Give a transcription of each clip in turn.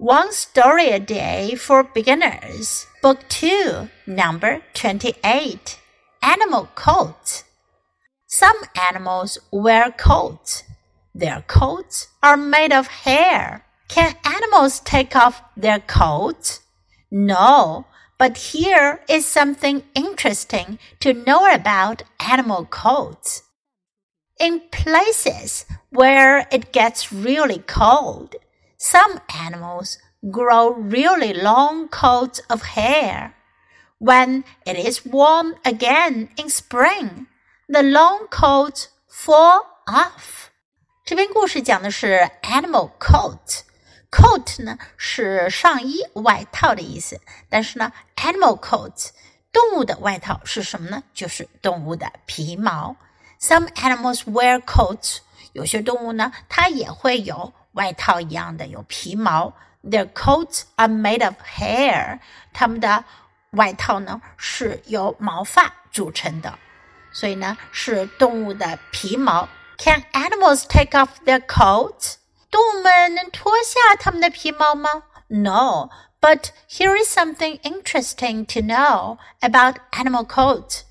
One Story a Day for Beginners, Book 2, Number 28. Animal Coats. Some animals wear coats. Their coats are made of hair. Can animals take off their coats? No, but here is something interesting to know about animal coats. In places where it gets really cold, some animals grow really long coats of hair. When it is warm again in spring, the long coats fall off. 这篇故事讲的是 animal coat。coat 呢是上衣、外套的意思，但是呢，animal coat 动物的外套是什么呢？就是动物的皮毛。Some animals wear coats。有些动物呢，它也会有 外套一样的有皮毛。Their coats are made of hair。它们的外套呢是由毛发组成的，所以呢是动物的皮毛。Can animals take off their coats？动物们能脱下它们的皮毛吗？No。But here is something interesting to know about animal coats.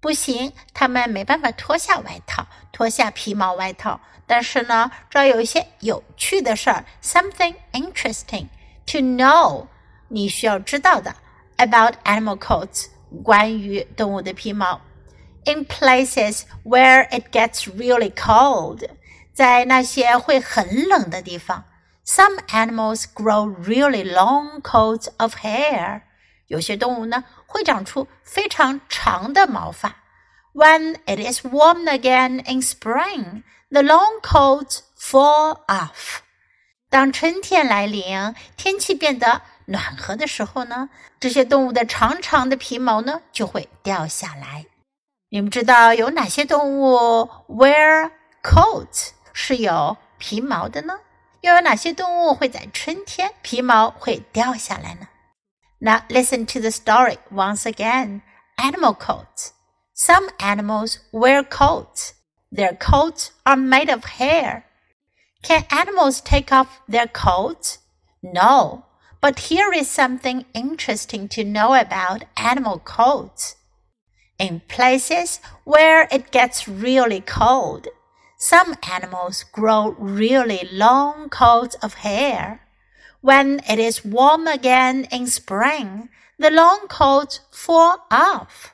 不行，他们没办法脱下外套，脱下皮毛外套。但是呢，这儿有一些有趣的事儿，something interesting to know，你需要知道的 about animal coats，关于动物的皮毛。In places where it gets really cold，在那些会很冷的地方，some animals grow really long coats of hair。 有些动物呢会长出非常长的毛发。When it is warm again in spring, the long coats fall off. 当春天来临，天气变得暖和的时候呢，这些动物的长长的皮毛呢就会掉下来。你们知道有哪些动物 wear coats 是有皮毛的呢？又有哪些动物会在春天皮毛会掉下来呢？now listen to the story once again. Animal coats. Some animals wear coats. Their coats are made of hair. Can animals take off their coats? No. But here is something interesting to know about animal coats. In places where it gets really cold, some animals grow really long coats of hair. When it is warm again in spring, the long coats fall off.